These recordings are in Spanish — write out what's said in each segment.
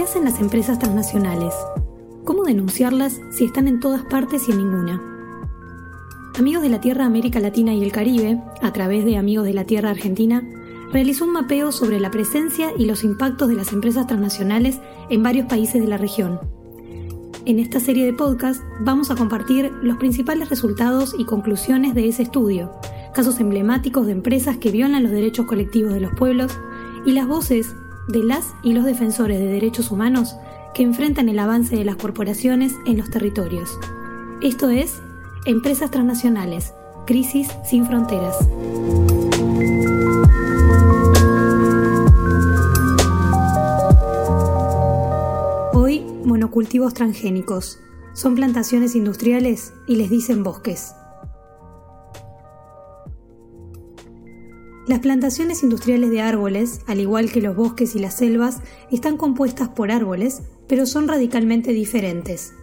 ¿Qué hacen las empresas transnacionales? ¿Cómo denunciarlas si están en todas partes y en ninguna? Amigos de la Tierra América Latina y el Caribe, a través de Amigos de la Tierra Argentina, realizó un mapeo sobre la presencia y los impactos de las empresas transnacionales en varios países de la región. En esta serie de podcast vamos a compartir los principales resultados y conclusiones de ese estudio, casos emblemáticos de empresas que violan los derechos colectivos de los pueblos y las voces de las y los defensores de derechos humanos que enfrentan el avance de las corporaciones en los territorios. Esto es Empresas Transnacionales, Crisis sin Fronteras. Hoy, monocultivos transgénicos. Son plantaciones industriales y les dicen bosques. Las plantaciones industriales de árboles, al igual que los bosques y las selvas, están compuestas por árboles, pero son radicalmente diferentes.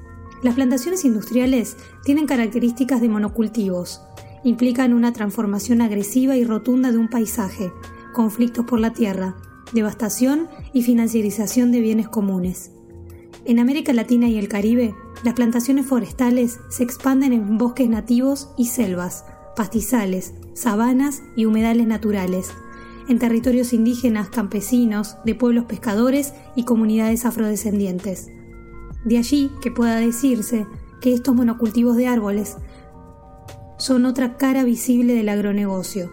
Las plantaciones industriales tienen características de monocultivos, implican una transformación agresiva y rotunda de un paisaje, conflictos por la tierra, devastación y financiarización de bienes comunes. En América Latina y el Caribe, las plantaciones forestales se expanden en bosques nativos y selvas, pastizales, sabanas y humedales naturales, en territorios indígenas, campesinos, de pueblos pescadores y comunidades afrodescendientes. De allí que pueda decirse que estos monocultivos de árboles son otra cara visible del agronegocio.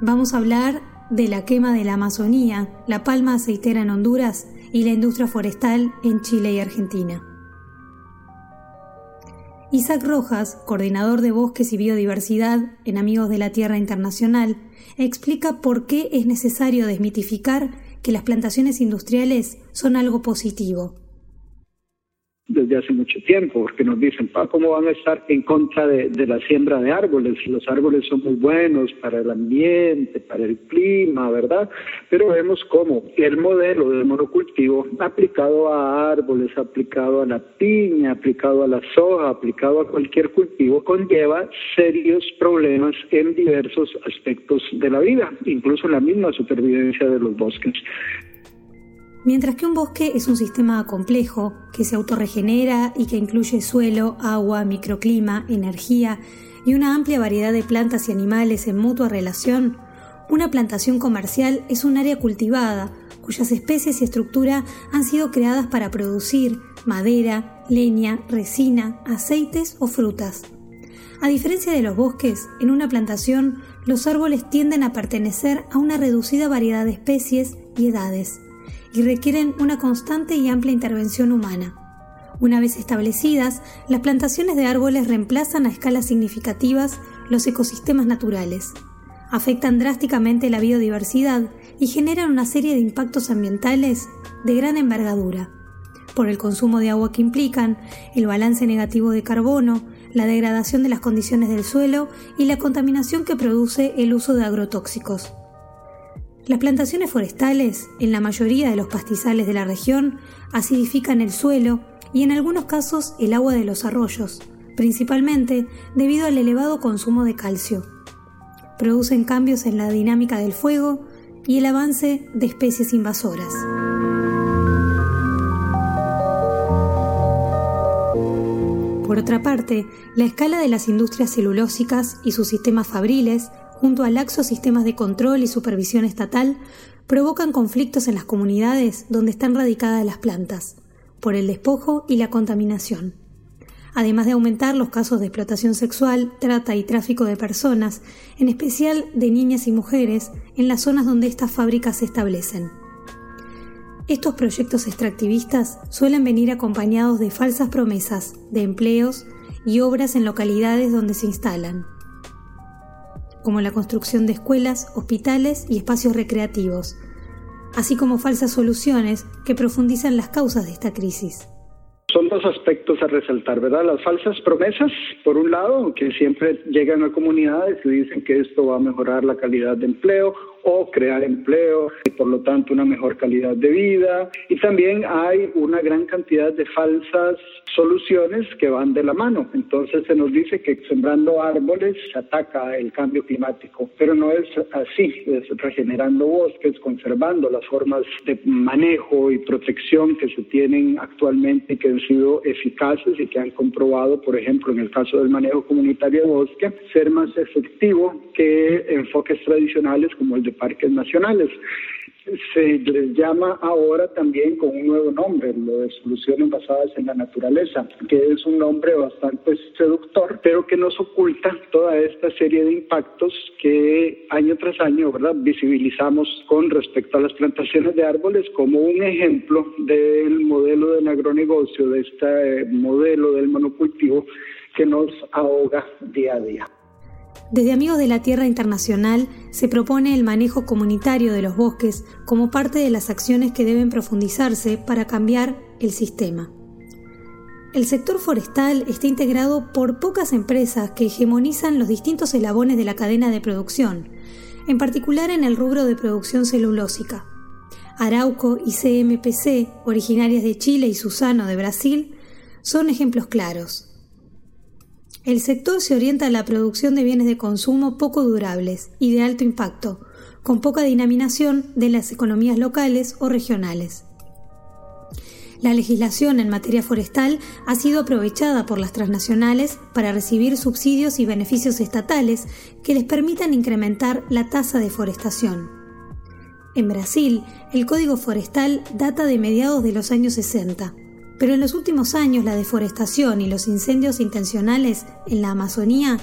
Vamos a hablar de la quema de la Amazonía, la palma aceitera en Honduras y la industria forestal en Chile y Argentina. Isaac Rojas, coordinador de bosques y biodiversidad en Amigos de la Tierra Internacional, explica por qué es necesario desmitificar que las plantaciones industriales son algo positivo desde hace mucho tiempo, porque nos dicen, ¿cómo van a estar en contra de, la siembra de árboles? Los árboles son muy buenos para el ambiente, para el clima, ¿verdad? Pero vemos cómo el modelo de monocultivo aplicado a árboles, aplicado a la piña, aplicado a la soja, aplicado a cualquier cultivo, conlleva serios problemas en diversos aspectos de la vida, incluso en la misma supervivencia de los bosques. Mientras que un bosque es un sistema complejo que se autorregenera y que incluye suelo, agua, microclima, energía y una amplia variedad de plantas y animales en mutua relación, una plantación comercial es un área cultivada cuyas especies y estructura han sido creadas para producir madera, leña, resina, aceites o frutas. A diferencia de los bosques, en una plantación los árboles tienden a pertenecer a una reducida variedad de especies y edades y requieren una constante y amplia intervención humana. Una vez establecidas, las plantaciones de árboles reemplazan a escalas significativas los ecosistemas naturales, afectan drásticamente la biodiversidad y generan una serie de impactos ambientales de gran envergadura, por el consumo de agua que implican, el balance negativo de carbono, la degradación de las condiciones del suelo y la contaminación que produce el uso de agrotóxicos. Las plantaciones forestales, en la mayoría de los pastizales de la región, acidifican el suelo y en algunos casos el agua de los arroyos, principalmente debido al elevado consumo de calcio. Producen cambios en la dinámica del fuego y el avance de especies invasoras. Por otra parte, la escala de las industrias celulósicas y sus sistemas fabriles junto a laxos sistemas de control y supervisión estatal, provocan conflictos en las comunidades donde están radicadas las plantas, por el despojo y la contaminación. Además de aumentar los casos de explotación sexual, trata y tráfico de personas, en especial de niñas y mujeres, en las zonas donde estas fábricas se establecen. Estos proyectos extractivistas suelen venir acompañados de falsas promesas de empleos y obras en localidades donde se instalan como la construcción de escuelas, hospitales y espacios recreativos, así como falsas soluciones que profundizan las causas de esta crisis. Son dos aspectos a resaltar, ¿verdad? Las falsas promesas, por un lado, que siempre llegan a comunidades y dicen que esto va a mejorar la calidad de empleo o crear empleo y por lo tanto una mejor calidad de vida. Y también hay una gran cantidad de falsas soluciones que van de la mano. Entonces se nos dice que sembrando árboles se ataca el cambio climático, pero no es así, es regenerando bosques, conservando las formas de manejo y protección que se tienen actualmente y que han sido eficaces y que han comprobado, por ejemplo, en el caso del manejo comunitario de bosque, ser más efectivo que enfoques tradicionales como el de parques nacionales se les llama ahora también con un nuevo nombre, lo de soluciones basadas en la naturaleza, que es un nombre bastante seductor, pero que nos oculta toda esta serie de impactos que año tras año, ¿verdad?, visibilizamos con respecto a las plantaciones de árboles como un ejemplo del modelo del agronegocio, de este modelo del monocultivo que nos ahoga día a día. Desde Amigos de la Tierra Internacional se propone el manejo comunitario de los bosques como parte de las acciones que deben profundizarse para cambiar el sistema. El sector forestal está integrado por pocas empresas que hegemonizan los distintos eslabones de la cadena de producción, en particular en el rubro de producción celulósica. Arauco y CMPC, originarias de Chile y Susano de Brasil, son ejemplos claros. El sector se orienta a la producción de bienes de consumo poco durables y de alto impacto, con poca dinaminación de las economías locales o regionales. La legislación en materia forestal ha sido aprovechada por las transnacionales para recibir subsidios y beneficios estatales que les permitan incrementar la tasa de forestación. En Brasil, el Código Forestal data de mediados de los años 60 pero en los últimos años la deforestación y los incendios intencionales en la Amazonía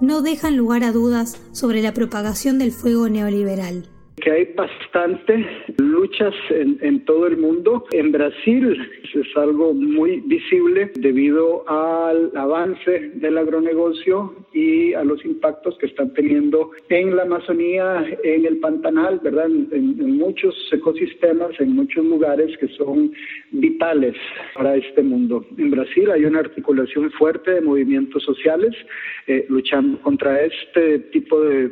no dejan lugar a dudas sobre la propagación del fuego neoliberal que hay bastante luchas en, en, todo el mundo. En Brasil es algo muy visible debido al avance del agronegocio y a los impactos que están teniendo en la Amazonía, en el Pantanal, ¿verdad? En, muchos ecosistemas, en muchos lugares que son vitales para este mundo. En Brasil hay una articulación fuerte de movimientos sociales eh, luchando contra este tipo de,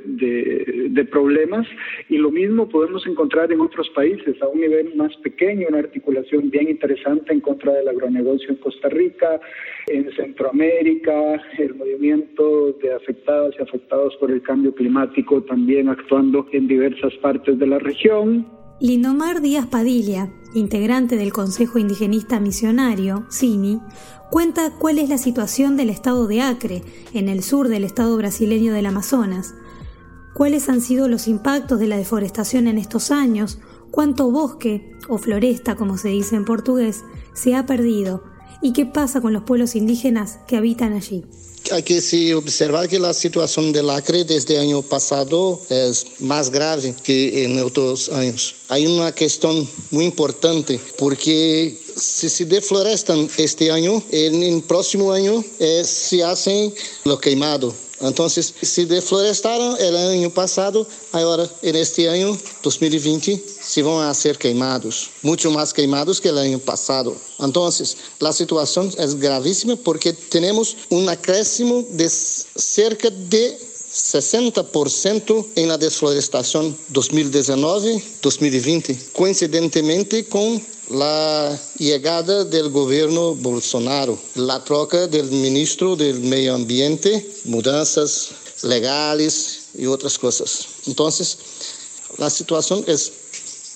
problemas y lo podemos encontrar en otros países a un nivel más pequeño, una articulación bien interesante en contra del agronegocio en Costa Rica, en Centroamérica, el movimiento de afectadas y afectados por el cambio climático también actuando en diversas partes de la región. Lindomar Díaz Padilla, integrante del Consejo Indigenista Misionario, CINI, cuenta cuál es la situación del estado de Acre, en el sur del estado brasileño del Amazonas, cuáles han sido los impactos de la deforestación en estos años, cuánto bosque, o floresta como se dice en portugués, se ha perdido y qué pasa con los pueblos indígenas que habitan allí. Hay que observar que la situación del Acre desde el año pasado es más grave que en otros años. Hay una cuestión muy importante porque si se deflorestan este año, en el próximo año eh, se hacen lo quemado entonces, se deflorestaron el año pasado, ahora en este año 2020 se van a ser queimados, mucho más queimados que el año pasado. Entonces, la situación es gravísima porque tenemos un acréscimo de cerca de 60% en la desflorestación 2019-2020, coincidentemente con la llegada del gobierno Bolsonaro, la troca del ministro del Medio Ambiente, mudanzas legales y otras cosas. Entonces, la situación es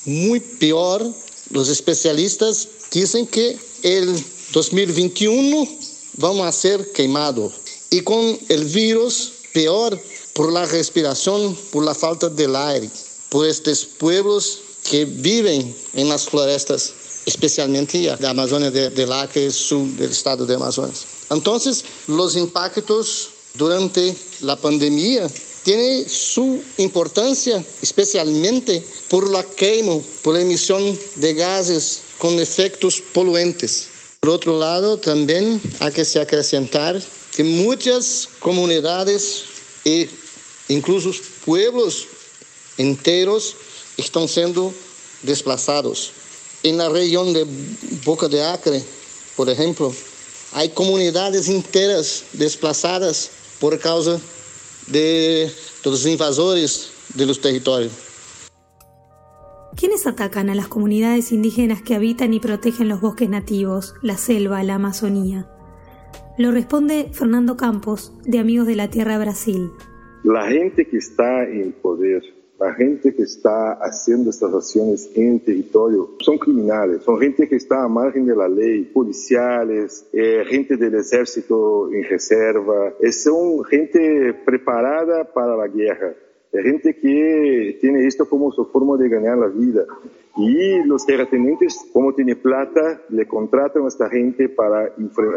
muy peor. Los especialistas dicen que el 2021 vamos a ser quemado y con el virus peor por la respiración, por la falta del aire, por estos pueblos que viven en las florestas especialmente la Amazonia del Acre, sur del estado de Amazonas. Entonces, los impactos durante la pandemia tienen su importancia, especialmente por la quema, por la emisión de gases con efectos poluentes. Por otro lado, también hay que se acrecentar que muchas comunidades e incluso pueblos enteros están siendo desplazados. En la región de Boca de Acre, por ejemplo, hay comunidades enteras desplazadas por causa de, los invasores de los territorios. ¿Quiénes atacan a las comunidades indígenas que habitan y protegen los bosques nativos, la selva, la Amazonía? Lo responde Fernando Campos, de Amigos de la Tierra Brasil. La gente que está en poder, la gente que está haciendo estas acciones en territorio, son criminales, son gente que está a margen de la ley, policiales, eh, gente del ejército en reserva, eh, son gente preparada para la guerra. gente que tiene esto como su forma de ganar la vida. Y los terratenientes, como tiene plata, le contratan a esta gente para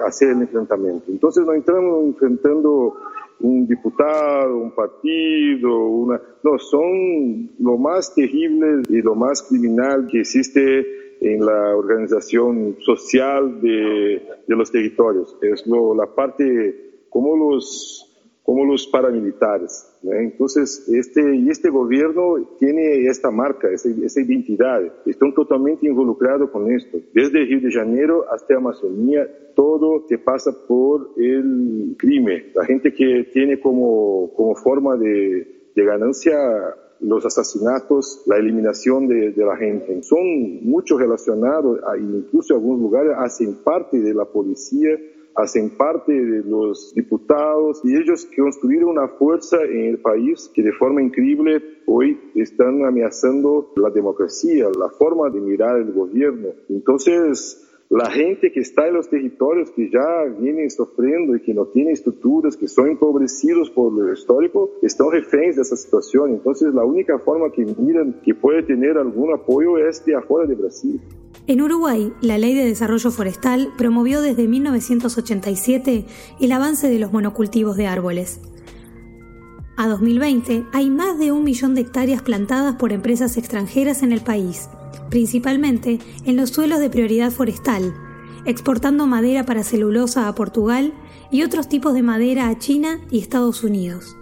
hacer el enfrentamiento. Entonces no entramos enfrentando un diputado, un partido, una... No, son lo más terrible y lo más criminal que existe en la organización social de, de los territorios. Es lo, la parte como los como los paramilitares. Entonces, este, y este gobierno tiene esta marca, esa, identidad. Están totalmente involucrados con esto. Desde Río de Janeiro hasta Amazonía, todo se pasa por el crimen. La gente que tiene como, como forma de, ganancia los asesinatos, la eliminación de, la gente. Son muchos relacionados, incluso en algunos lugares hacen parte de la policía hacen parte de los diputados y ellos construyeron una fuerza en el país que de forma increíble hoy están amenazando la democracia, la forma de mirar el gobierno. Entonces, la gente que está en los territorios que ya vienen sufriendo y que no tienen estructuras, que son empobrecidos por lo histórico, están reféns de esa situación. Entonces, la única forma que miran que puede tener algún apoyo es de afuera de Brasil. En Uruguay, la Ley de Desarrollo Forestal promovió desde 1987 el avance de los monocultivos de árboles. A 2020 hay más de un millón de hectáreas plantadas por empresas extranjeras en el país, principalmente en los suelos de prioridad forestal, exportando madera para celulosa a Portugal y otros tipos de madera a China y Estados Unidos.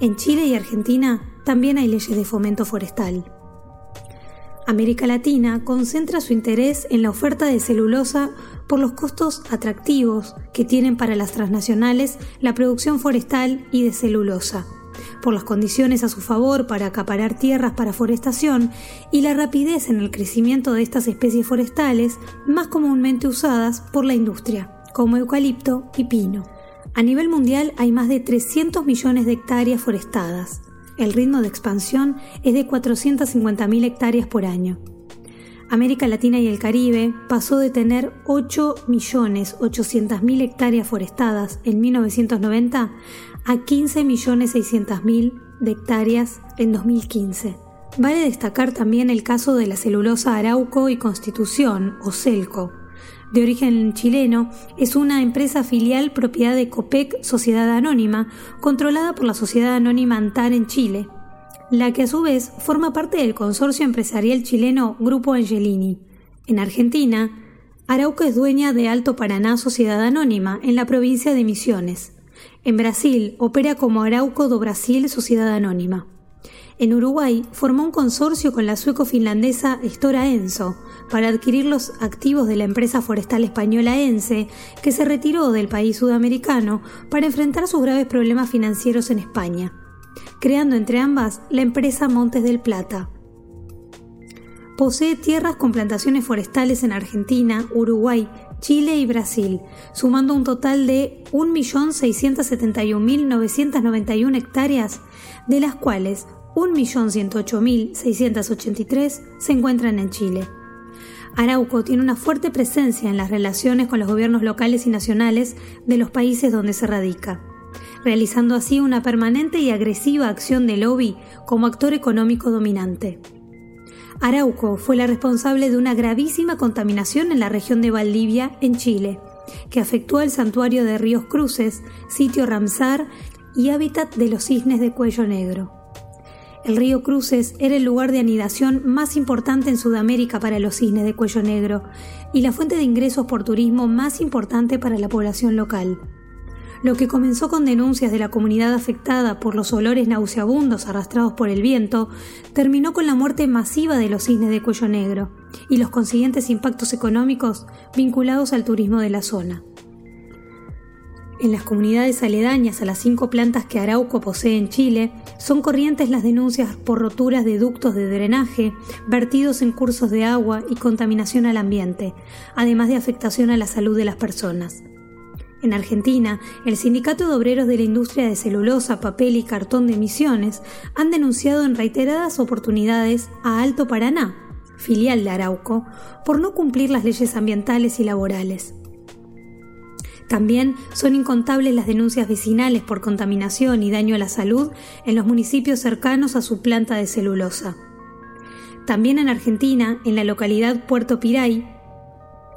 En Chile y Argentina también hay leyes de fomento forestal. América Latina concentra su interés en la oferta de celulosa por los costos atractivos que tienen para las transnacionales la producción forestal y de celulosa, por las condiciones a su favor para acaparar tierras para forestación y la rapidez en el crecimiento de estas especies forestales más comúnmente usadas por la industria, como eucalipto y pino. A nivel mundial hay más de 300 millones de hectáreas forestadas, el ritmo de expansión es de 450.000 hectáreas por año. América Latina y el Caribe pasó de tener 8.800.000 hectáreas forestadas en 1990 a 15.600.000 de hectáreas en 2015. Vale destacar también el caso de la celulosa Arauco y Constitución, o CELCO, de origen chileno, es una empresa filial propiedad de COPEC Sociedad Anónima, controlada por la Sociedad Anónima Antar en Chile, la que a su vez forma parte del consorcio empresarial chileno Grupo Angelini. En Argentina, Arauco es dueña de Alto Paraná Sociedad Anónima, en la provincia de Misiones. En Brasil opera como Arauco do Brasil Sociedad Anónima. En Uruguay formó un consorcio con la sueco-finlandesa Stora Enso para adquirir los activos de la empresa forestal española ENSE, que se retiró del país sudamericano para enfrentar sus graves problemas financieros en España, creando entre ambas la empresa Montes del Plata. Posee tierras con plantaciones forestales en Argentina, Uruguay, Chile y Brasil, sumando un total de 1.671.991 hectáreas, de las cuales 1.108.683 se encuentran en Chile. Arauco tiene una fuerte presencia en las relaciones con los gobiernos locales y nacionales de los países donde se radica, realizando así una permanente y agresiva acción de lobby como actor económico dominante. Arauco fue la responsable de una gravísima contaminación en la región de Valdivia, en Chile, que afectó al santuario de Ríos Cruces, sitio Ramsar y hábitat de los cisnes de cuello negro. El río Cruces era el lugar de anidación más importante en Sudamérica para los cisnes de cuello negro y la fuente de ingresos por turismo más importante para la población local. Lo que comenzó con denuncias de la comunidad afectada por los olores nauseabundos arrastrados por el viento, terminó con la muerte masiva de los cisnes de cuello negro y los consiguientes impactos económicos vinculados al turismo de la zona. En las comunidades aledañas a las cinco plantas que Arauco posee en Chile, son corrientes las denuncias por roturas de ductos de drenaje, vertidos en cursos de agua y contaminación al ambiente, además de afectación a la salud de las personas. En Argentina, el Sindicato de Obreros de la Industria de Celulosa, Papel y Cartón de Misiones han denunciado en reiteradas oportunidades a Alto Paraná, filial de Arauco, por no cumplir las leyes ambientales y laborales. También son incontables las denuncias vecinales por contaminación y daño a la salud en los municipios cercanos a su planta de celulosa. También en Argentina, en la localidad Puerto Piray,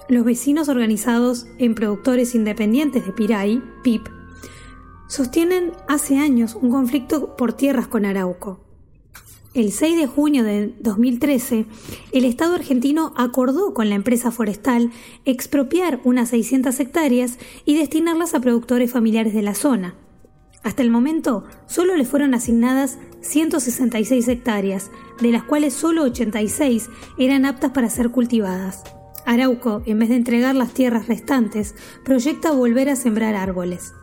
los vecinos organizados en productores independientes de Piray, PIP, sostienen hace años un conflicto por tierras con Arauco. El 6 de junio de 2013, el Estado argentino acordó con la empresa forestal expropiar unas 600 hectáreas y destinarlas a productores familiares de la zona. Hasta el momento, solo le fueron asignadas 166 hectáreas, de las cuales solo 86 eran aptas para ser cultivadas. Arauco, en vez de entregar las tierras restantes, proyecta volver a sembrar árboles.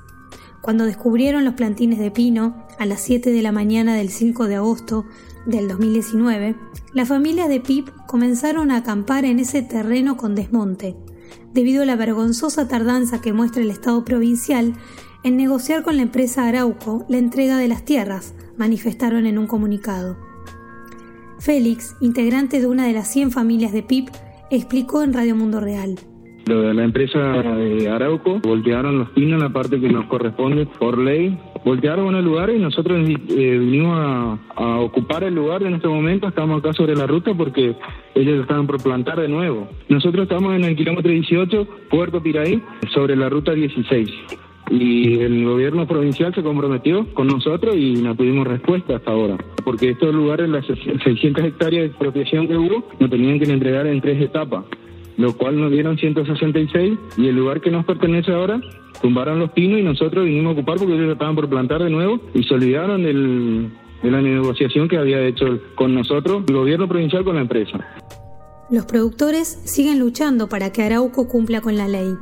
Cuando descubrieron los plantines de pino, a las 7 de la mañana del 5 de agosto, del 2019, las familias de PIP comenzaron a acampar en ese terreno con desmonte, debido a la vergonzosa tardanza que muestra el Estado provincial en negociar con la empresa Arauco la entrega de las tierras, manifestaron en un comunicado. Félix, integrante de una de las 100 familias de PIP, explicó en Radio Mundo Real. La empresa de Arauco voltearon los pinos la parte que nos corresponde por ley voltearon el lugar y nosotros eh, vinimos a, ocupar el lugar en este momento. Estamos acá sobre la ruta porque ellos estaban por plantar de nuevo. Nosotros estamos en el kilómetro 18, Puerto Piraí, sobre la ruta 16. Y el gobierno provincial se comprometió con nosotros y no tuvimos respuesta hasta ahora. Porque estos lugares, las 600 hectáreas de expropiación que hubo, nos tenían que entregar en tres etapas lo cual nos dieron 166 y el lugar que nos pertenece ahora tumbaron los pinos y nosotros vinimos a ocupar porque ellos estaban por plantar de nuevo y se olvidaron de la negociación que había hecho con nosotros el gobierno provincial con la empresa. Los productores siguen luchando para que Arauco cumpla con la ley.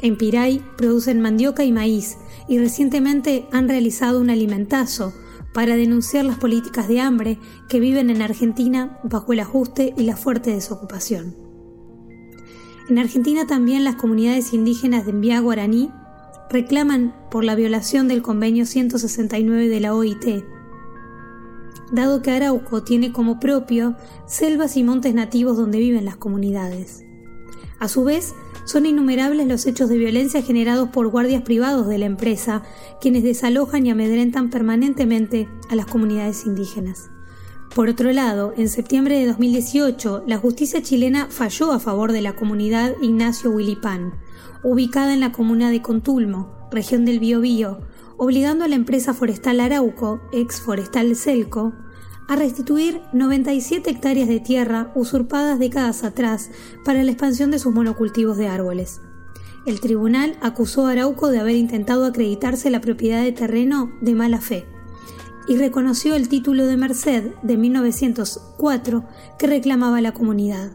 En Piray producen mandioca y maíz y recientemente han realizado un alimentazo para denunciar las políticas de hambre que viven en Argentina bajo el ajuste y la fuerte desocupación. En Argentina también las comunidades indígenas de Envía Guaraní reclaman por la violación del convenio 169 de la OIT, dado que Arauco tiene como propio selvas y montes nativos donde viven las comunidades. A su vez, son innumerables los hechos de violencia generados por guardias privados de la empresa, quienes desalojan y amedrentan permanentemente a las comunidades indígenas. Por otro lado, en septiembre de 2018, la justicia chilena falló a favor de la comunidad Ignacio Wilipán, ubicada en la comuna de Contulmo, región del Biobío, obligando a la empresa forestal Arauco, ex forestal Celco, a restituir 97 hectáreas de tierra usurpadas décadas atrás para la expansión de sus monocultivos de árboles. El tribunal acusó a Arauco de haber intentado acreditarse la propiedad de terreno de mala fe y reconoció el título de Merced de 1904 que reclamaba la comunidad.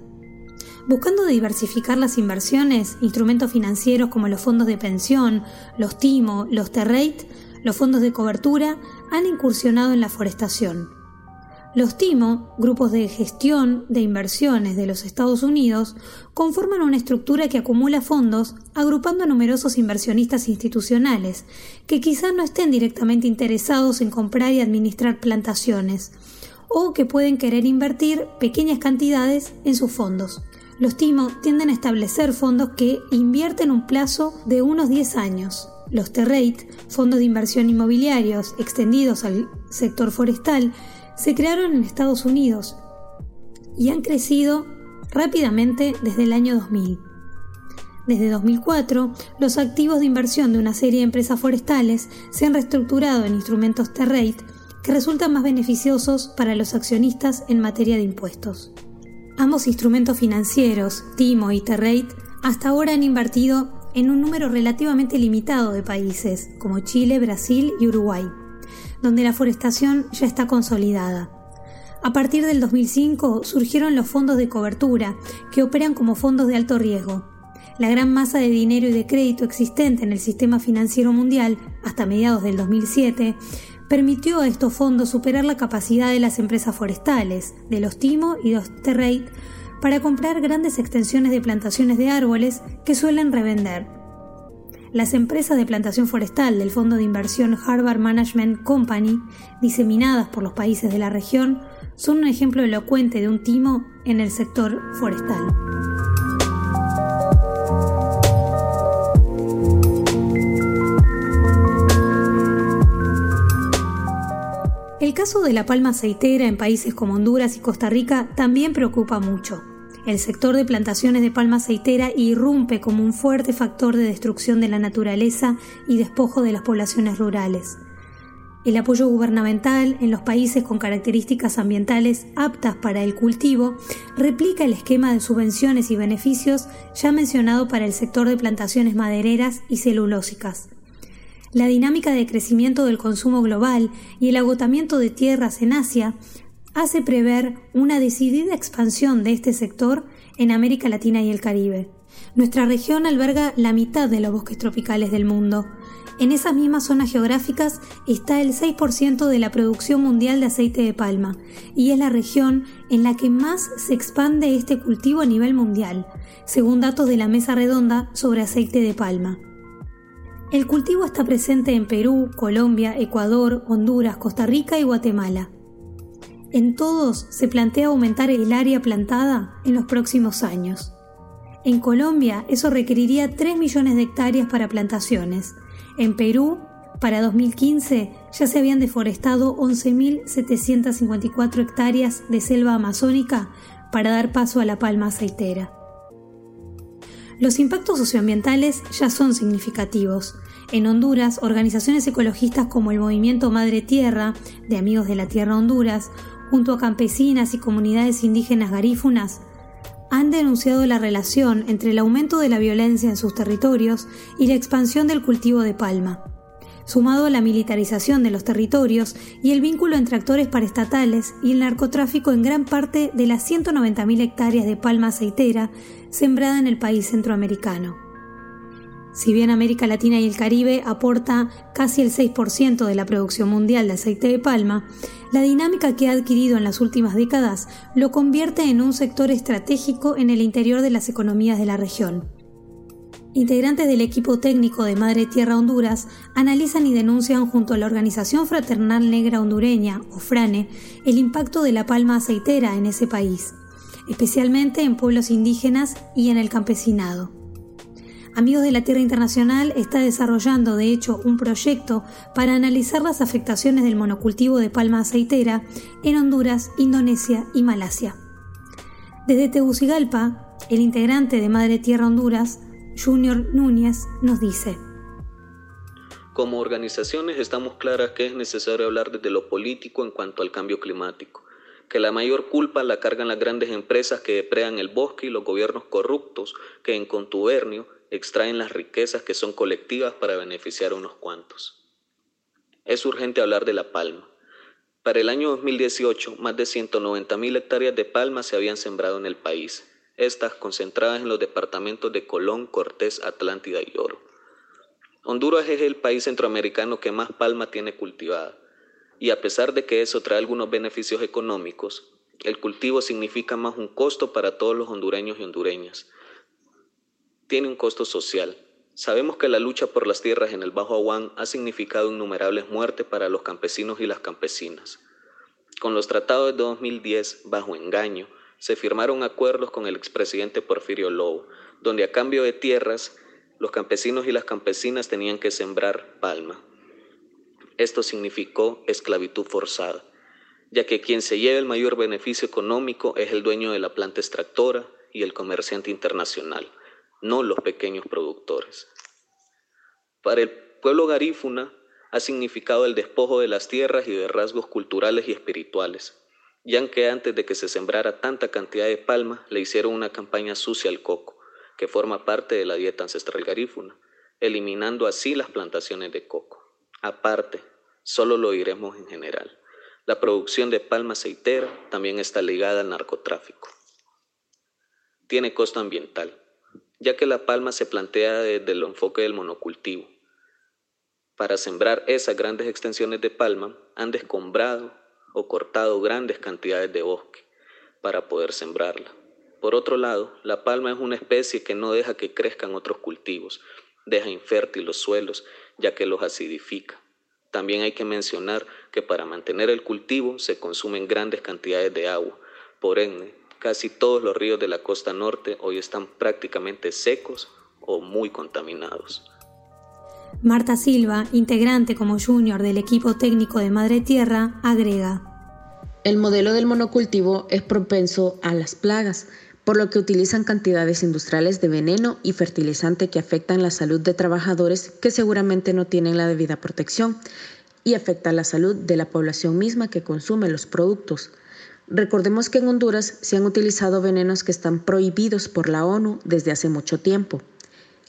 Buscando diversificar las inversiones, instrumentos financieros como los fondos de pensión, los TIMO, los TERREIT, los fondos de cobertura, han incursionado en la forestación. Los TIMO, grupos de gestión de inversiones de los Estados Unidos, conforman una estructura que acumula fondos agrupando a numerosos inversionistas institucionales, que quizá no estén directamente interesados en comprar y administrar plantaciones, o que pueden querer invertir pequeñas cantidades en sus fondos. Los TIMO tienden a establecer fondos que invierten un plazo de unos 10 años. Los TERREIT, fondos de inversión inmobiliarios extendidos al sector forestal, se crearon en Estados Unidos y han crecido rápidamente desde el año 2000. Desde 2004, los activos de inversión de una serie de empresas forestales se han reestructurado en instrumentos T-Rate que resultan más beneficiosos para los accionistas en materia de impuestos. Ambos instrumentos financieros, TIMO y T-Rate, hasta ahora han invertido en un número relativamente limitado de países, como Chile, Brasil y Uruguay donde la forestación ya está consolidada. A partir del 2005 surgieron los fondos de cobertura, que operan como fondos de alto riesgo. La gran masa de dinero y de crédito existente en el sistema financiero mundial hasta mediados del 2007 permitió a estos fondos superar la capacidad de las empresas forestales, de los Timo y los Terreit, para comprar grandes extensiones de plantaciones de árboles que suelen revender. Las empresas de plantación forestal del fondo de inversión Harvard Management Company, diseminadas por los países de la región, son un ejemplo elocuente de un timo en el sector forestal. El caso de la palma aceitera en países como Honduras y Costa Rica también preocupa mucho. El sector de plantaciones de palma aceitera irrumpe como un fuerte factor de destrucción de la naturaleza y despojo de las poblaciones rurales. El apoyo gubernamental en los países con características ambientales aptas para el cultivo replica el esquema de subvenciones y beneficios ya mencionado para el sector de plantaciones madereras y celulósicas. La dinámica de crecimiento del consumo global y el agotamiento de tierras en Asia hace prever una decidida expansión de este sector en América Latina y el Caribe. Nuestra región alberga la mitad de los bosques tropicales del mundo, en esas mismas zonas geográficas está el 6% de la producción mundial de aceite de palma y es la región en la que más se expande este cultivo a nivel mundial, según datos de la Mesa Redonda sobre aceite de palma. El cultivo está presente en Perú, Colombia, Ecuador, Honduras, Costa Rica y Guatemala. En todos se plantea aumentar el área plantada en los próximos años. En Colombia eso requeriría 3 millones de hectáreas para plantaciones, en Perú, para 2015, ya se habían deforestado 11.754 hectáreas de selva amazónica para dar paso a la palma aceitera. Los impactos socioambientales ya son significativos. En Honduras, organizaciones ecologistas como el Movimiento Madre Tierra, de Amigos de la Tierra Honduras, junto a campesinas y comunidades indígenas garífunas, han denunciado la relación entre el aumento de la violencia en sus territorios y la expansión del cultivo de palma, sumado a la militarización de los territorios y el vínculo entre actores paraestatales y el narcotráfico en gran parte de las 190.000 hectáreas de palma aceitera sembrada en el país centroamericano. Si bien América Latina y el Caribe aporta casi el 6% de la producción mundial de aceite de palma, la dinámica que ha adquirido en las últimas décadas lo convierte en un sector estratégico en el interior de las economías de la región. Integrantes del equipo técnico de Madre Tierra Honduras analizan y denuncian junto a la Organización Fraternal Negra Hondureña, o FRANE, el impacto de la palma aceitera en ese país, especialmente en pueblos indígenas y en el campesinado. Amigos de la Tierra Internacional está desarrollando, de hecho, un proyecto para analizar las afectaciones del monocultivo de palma aceitera en Honduras, Indonesia y Malasia. Desde Tegucigalpa, el integrante de Madre Tierra Honduras, Junior Núñez, nos dice. Como organizaciones estamos claras que es necesario hablar desde lo político en cuanto al cambio climático, que la mayor culpa la cargan las grandes empresas que depredan el bosque y los gobiernos corruptos que en contubernio extraen las riquezas que son colectivas para beneficiar a unos cuantos. Es urgente hablar de la palma. Para el año 2018, más de 190.000 hectáreas de palma se habían sembrado en el país, estas concentradas en los departamentos de Colón, Cortés, Atlántida y Oro. Honduras es el país centroamericano que más palma tiene cultivada, y a pesar de que eso trae algunos beneficios económicos, el cultivo significa más un costo para todos los hondureños y hondureñas, tiene un costo social. Sabemos que la lucha por las tierras en el Bajo Aguán ha significado innumerables muertes para los campesinos y las campesinas. Con los tratados de 2010, bajo engaño, se firmaron acuerdos con el expresidente Porfirio Lobo, donde a cambio de tierras, los campesinos y las campesinas tenían que sembrar palma. Esto significó esclavitud forzada, ya que quien se lleva el mayor beneficio económico es el dueño de la planta extractora y el comerciante internacional no los pequeños productores. Para el pueblo garífuna ha significado el despojo de las tierras y de rasgos culturales y espirituales, ya que antes de que se sembrara tanta cantidad de palma, le hicieron una campaña sucia al coco, que forma parte de la dieta ancestral garífuna, eliminando así las plantaciones de coco. Aparte, solo lo diremos en general, la producción de palma aceitera también está ligada al narcotráfico. Tiene costo ambiental ya que la palma se plantea desde el enfoque del monocultivo. Para sembrar esas grandes extensiones de palma han descombrado o cortado grandes cantidades de bosque para poder sembrarla. Por otro lado, la palma es una especie que no deja que crezcan otros cultivos, deja infértiles los suelos, ya que los acidifica. También hay que mencionar que para mantener el cultivo se consumen grandes cantidades de agua. Por ende, casi todos los ríos de la costa norte hoy están prácticamente secos o muy contaminados. Marta Silva, integrante como junior del equipo técnico de Madre Tierra, agrega. El modelo del monocultivo es propenso a las plagas, por lo que utilizan cantidades industriales de veneno y fertilizante que afectan la salud de trabajadores que seguramente no tienen la debida protección y afectan la salud de la población misma que consume los productos. Recordemos que en Honduras se han utilizado venenos que están prohibidos por la ONU desde hace mucho tiempo.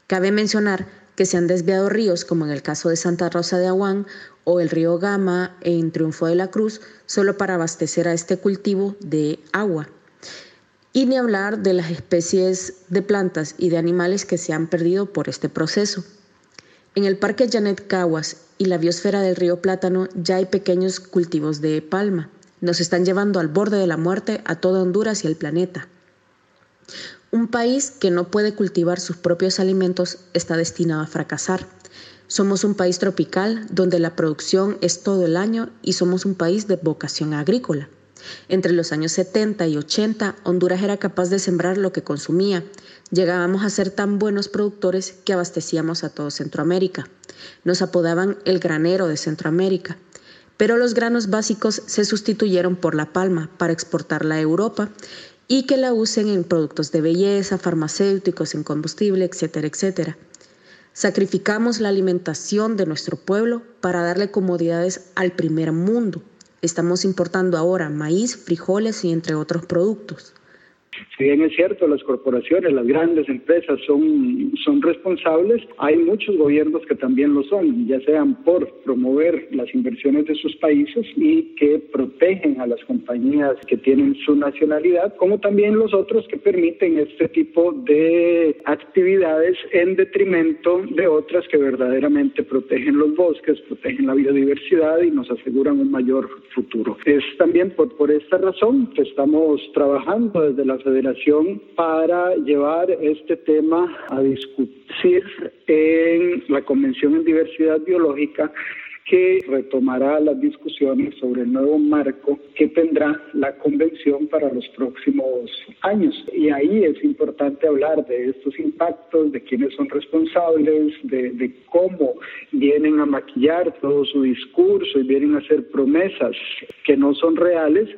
Cabe mencionar que se han desviado ríos como en el caso de Santa Rosa de Aguán o el río Gama en Triunfo de la Cruz solo para abastecer a este cultivo de agua. Y ni hablar de las especies de plantas y de animales que se han perdido por este proceso. En el Parque Janet Caguas y la biosfera del río Plátano ya hay pequeños cultivos de palma. Nos están llevando al borde de la muerte a toda Honduras y el planeta. Un país que no puede cultivar sus propios alimentos está destinado a fracasar. Somos un país tropical donde la producción es todo el año y somos un país de vocación agrícola. Entre los años 70 y 80, Honduras era capaz de sembrar lo que consumía. Llegábamos a ser tan buenos productores que abastecíamos a todo Centroamérica. Nos apodaban el granero de Centroamérica. Pero los granos básicos se sustituyeron por la palma para exportarla a Europa y que la usen en productos de belleza, farmacéuticos, en combustible, etcétera, etcétera. Sacrificamos la alimentación de nuestro pueblo para darle comodidades al primer mundo. Estamos importando ahora maíz, frijoles y entre otros productos. Si bien es cierto, las corporaciones, las grandes empresas son, son responsables, hay muchos gobiernos que también lo son, ya sean por promover las inversiones de sus países y que protegen a las compañías que tienen su nacionalidad, como también los otros que permiten este tipo de actividades en detrimento de otras que verdaderamente protegen los bosques, protegen la biodiversidad y nos aseguran un mayor futuro. Es también por, por esta razón que estamos trabajando desde la Federación para llevar este tema a discutir en la Convención en Diversidad Biológica que retomará las discusiones sobre el nuevo marco que tendrá la convención para los próximos años. Y ahí es importante hablar de estos impactos, de quiénes son responsables, de, de cómo vienen a maquillar todo su discurso y vienen a hacer promesas que no son reales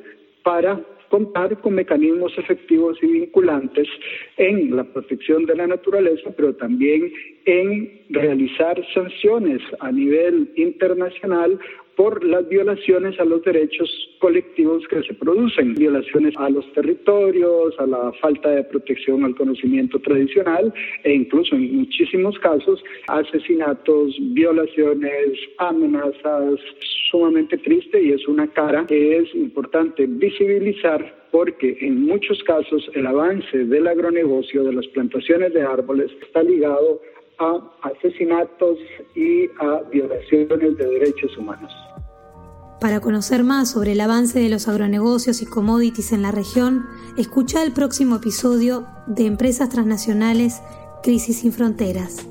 para contar con mecanismos efectivos y vinculantes en la protección de la naturaleza, pero también en realizar sanciones a nivel internacional por las violaciones a los derechos colectivos que se producen, violaciones a los territorios, a la falta de protección al conocimiento tradicional e incluso en muchísimos casos asesinatos, violaciones, amenazas, sumamente triste y es una cara que es importante visibilizar porque en muchos casos el avance del agronegocio, de las plantaciones de árboles, está ligado a asesinatos y a violaciones de derechos humanos. Para conocer más sobre el avance de los agronegocios y commodities en la región, escucha el próximo episodio de Empresas Transnacionales, Crisis sin Fronteras.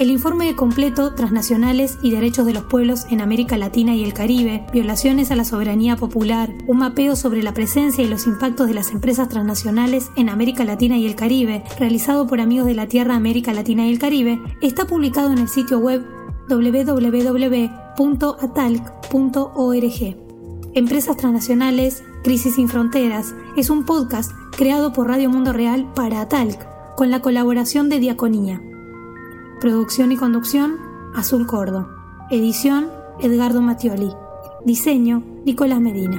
El informe completo Transnacionales y Derechos de los Pueblos en América Latina y el Caribe, Violaciones a la Soberanía Popular, un mapeo sobre la presencia y los impactos de las empresas transnacionales en América Latina y el Caribe, realizado por Amigos de la Tierra América Latina y el Caribe, está publicado en el sitio web www.atalc.org. Empresas Transnacionales, Crisis sin Fronteras es un podcast creado por Radio Mundo Real para Atalc, con la colaboración de Diaconía. Producción y conducción, Azul Cordo. Edición, Edgardo Mattioli. Diseño, Nicolás Medina.